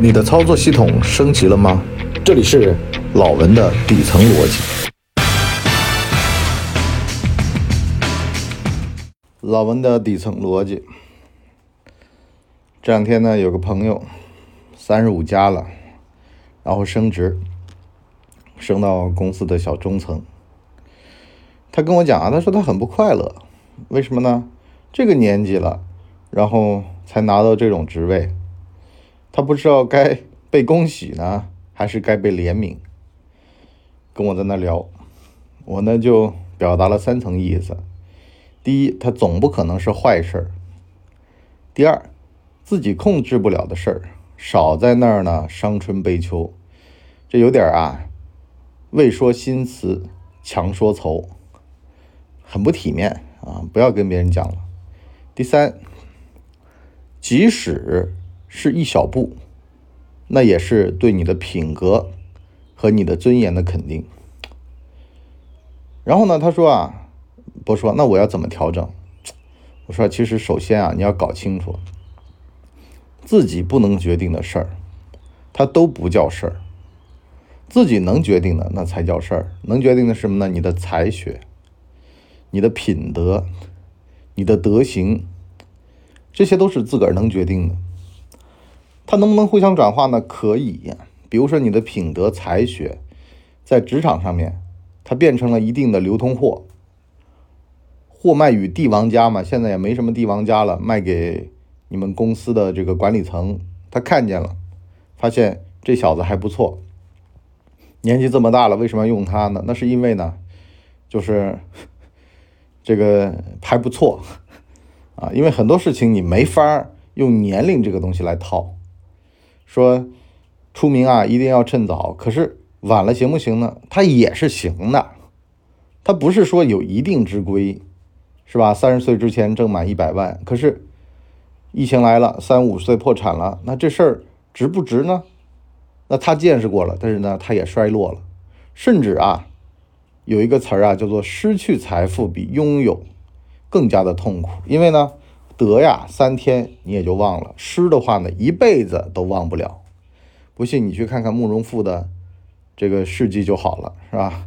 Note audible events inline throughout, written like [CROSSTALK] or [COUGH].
你的操作系统升级了吗？这里是老文的底层逻辑。老文的底层逻辑。这两天呢，有个朋友三十五加了，然后升职，升到公司的小中层。他跟我讲啊，他说他很不快乐，为什么呢？这个年纪了，然后才拿到这种职位。他不知道该被恭喜呢，还是该被怜悯。跟我在那聊，我呢就表达了三层意思：第一，他总不可能是坏事儿；第二，自己控制不了的事儿，少在那儿呢伤春悲秋。这有点啊，未说新词强说愁，很不体面啊！不要跟别人讲了。第三，即使。是一小步，那也是对你的品格和你的尊严的肯定。然后呢，他说啊，不说，那我要怎么调整？我说，其实首先啊，你要搞清楚，自己不能决定的事儿，它都不叫事儿；自己能决定的，那才叫事儿。能决定的是什么呢？你的才学、你的品德、你的德行，这些都是自个儿能决定的。它能不能互相转化呢？可以，比如说你的品德才学，在职场上面，它变成了一定的流通货，货卖与帝王家嘛。现在也没什么帝王家了，卖给你们公司的这个管理层，他看见了，发现这小子还不错，年纪这么大了，为什么要用他呢？那是因为呢，就是 [LAUGHS] 这个还不错啊，因为很多事情你没法用年龄这个东西来套。说出名啊，一定要趁早。可是晚了行不行呢？他也是行的，他不是说有一定之规，是吧？三十岁之前挣满一百万，可是疫情来了，三五十岁破产了，那这事儿值不值呢？那他见识过了，但是呢，他也衰落了，甚至啊，有一个词儿啊，叫做失去财富比拥有更加的痛苦，因为呢。得呀，三天你也就忘了；失的话呢，一辈子都忘不了。不信你去看看慕容复的这个事迹就好了，是吧？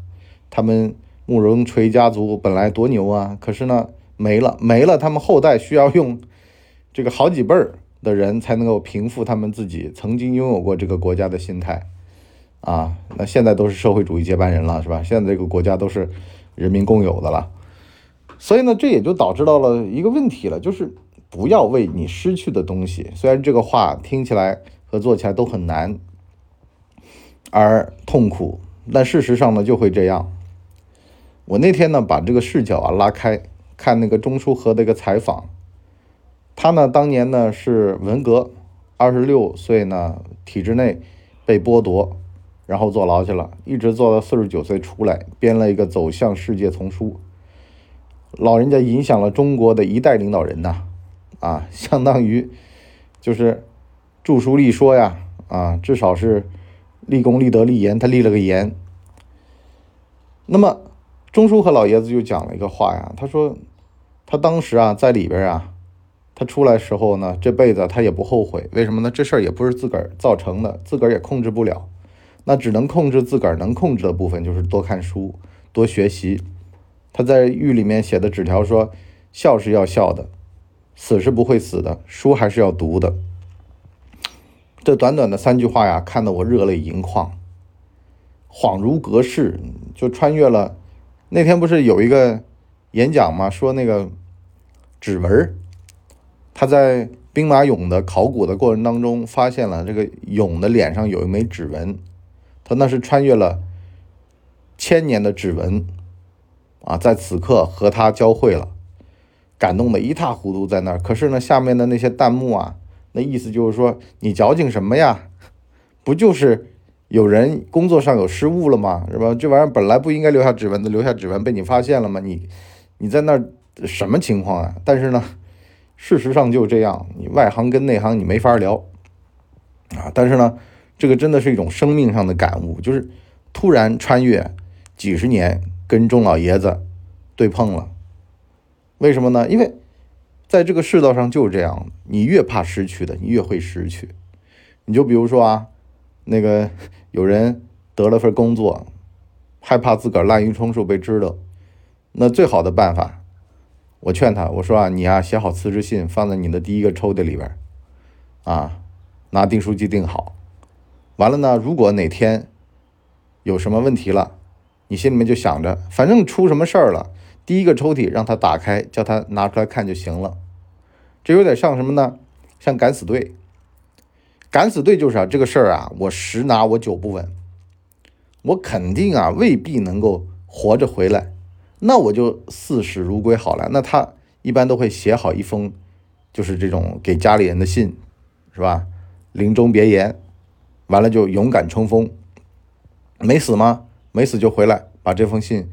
他们慕容垂家族本来多牛啊，可是呢没了，没了，他们后代需要用这个好几辈儿的人才能够平复他们自己曾经拥有过这个国家的心态啊。那现在都是社会主义接班人了，是吧？现在这个国家都是人民共有的了。所以呢，这也就导致到了一个问题了，就是不要为你失去的东西，虽然这个话听起来和做起来都很难，而痛苦，但事实上呢就会这样。我那天呢把这个视角啊拉开，看那个钟书和的一个采访，他呢当年呢是文革，二十六岁呢体制内被剥夺，然后坐牢去了，一直坐到四十九岁出来，编了一个走向世界丛书。老人家影响了中国的一代领导人呐，啊，相当于就是著书立说呀，啊，至少是立功立德立言，他立了个言。那么钟书和老爷子就讲了一个话呀，他说他当时啊在里边啊，他出来时候呢，这辈子他也不后悔，为什么呢？这事儿也不是自个儿造成的，自个儿也控制不了，那只能控制自个儿能控制的部分，就是多看书，多学习。他在狱里面写的纸条说：“笑是要笑的，死是不会死的，书还是要读的。”这短短的三句话呀，看得我热泪盈眶，恍如隔世，就穿越了。那天不是有一个演讲吗？说那个指纹，他在兵马俑的考古的过程当中，发现了这个俑的脸上有一枚指纹，他那是穿越了千年的指纹。啊，在此刻和他交汇了，感动的一塌糊涂，在那儿。可是呢，下面的那些弹幕啊，那意思就是说，你矫情什么呀？不就是有人工作上有失误了吗？是吧？这玩意儿本来不应该留下指纹的，留下指纹被你发现了吗？你你在那儿什么情况啊？但是呢，事实上就这样，你外行跟内行你没法聊啊。但是呢，这个真的是一种生命上的感悟，就是突然穿越几十年。跟钟老爷子对碰了，为什么呢？因为在这个世道上就是这样，你越怕失去的，你越会失去；你就比如说啊，那个有人得了份工作，害怕自个儿滥竽充数被知道，那最好的办法，我劝他，我说啊，你啊写好辞职信，放在你的第一个抽屉里边，啊，拿订书机订好，完了呢，如果哪天有什么问题了，你心里面就想着，反正出什么事儿了，第一个抽屉让他打开，叫他拿出来看就行了。这有点像什么呢？像敢死队。敢死队就是啊，这个事儿啊，我十拿我九不稳，我肯定啊未必能够活着回来，那我就视死如归好了。那他一般都会写好一封，就是这种给家里人的信，是吧？临终别言，完了就勇敢冲锋。没死吗？没死就回来把这封信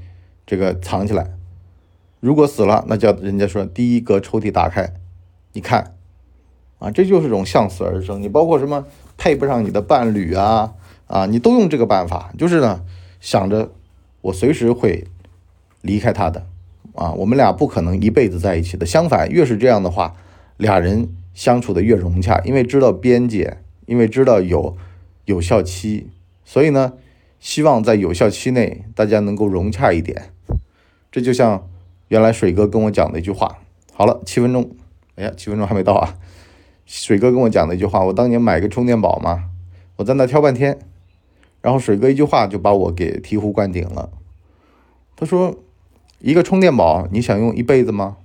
这个藏起来。如果死了，那叫人家说第一格抽屉打开，你看。啊，这就是种向死而生。你包括什么配不上你的伴侣啊啊，你都用这个办法，就是呢想着我随时会离开他的啊，我们俩不可能一辈子在一起的。相反，越是这样的话，俩人相处的越融洽，因为知道边界，因为知道有有效期，所以呢，希望在有效期内大家能够融洽一点。这就像原来水哥跟我讲的一句话。好了，七分钟，哎呀，七分钟还没到啊。水哥跟我讲的一句话，我当年买个充电宝嘛，我在那挑半天，然后水哥一句话就把我给醍醐灌顶了。他说：“一个充电宝你想用一辈子吗？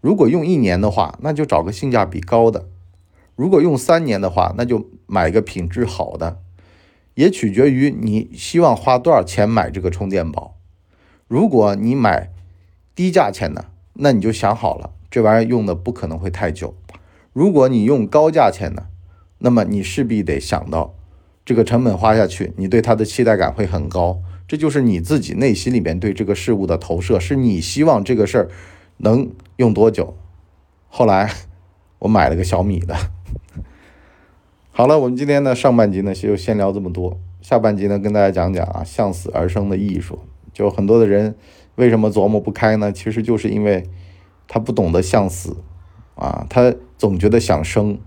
如果用一年的话，那就找个性价比高的；如果用三年的话，那就买个品质好的。也取决于你希望花多少钱买这个充电宝。如果你买低价钱的，那你就想好了，这玩意儿用的不可能会太久。”如果你用高价钱的，那么你势必得想到，这个成本花下去，你对它的期待感会很高。这就是你自己内心里面对这个事物的投射，是你希望这个事儿能用多久。后来 [LAUGHS] 我买了个小米的。好了，我们今天呢上半集呢就先聊这么多，下半集呢跟大家讲讲啊向死而生的艺术。就很多的人为什么琢磨不开呢？其实就是因为他不懂得向死。啊，他总觉得想生、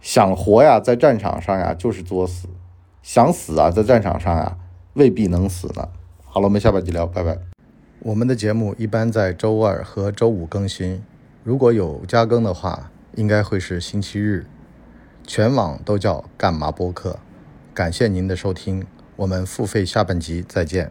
想活呀，在战场上呀就是作死；想死啊，在战场上呀未必能死呢。好了，我们下半集聊，拜拜。我们的节目一般在周二和周五更新，如果有加更的话，应该会是星期日。全网都叫干嘛播客。感谢您的收听，我们付费下半集再见。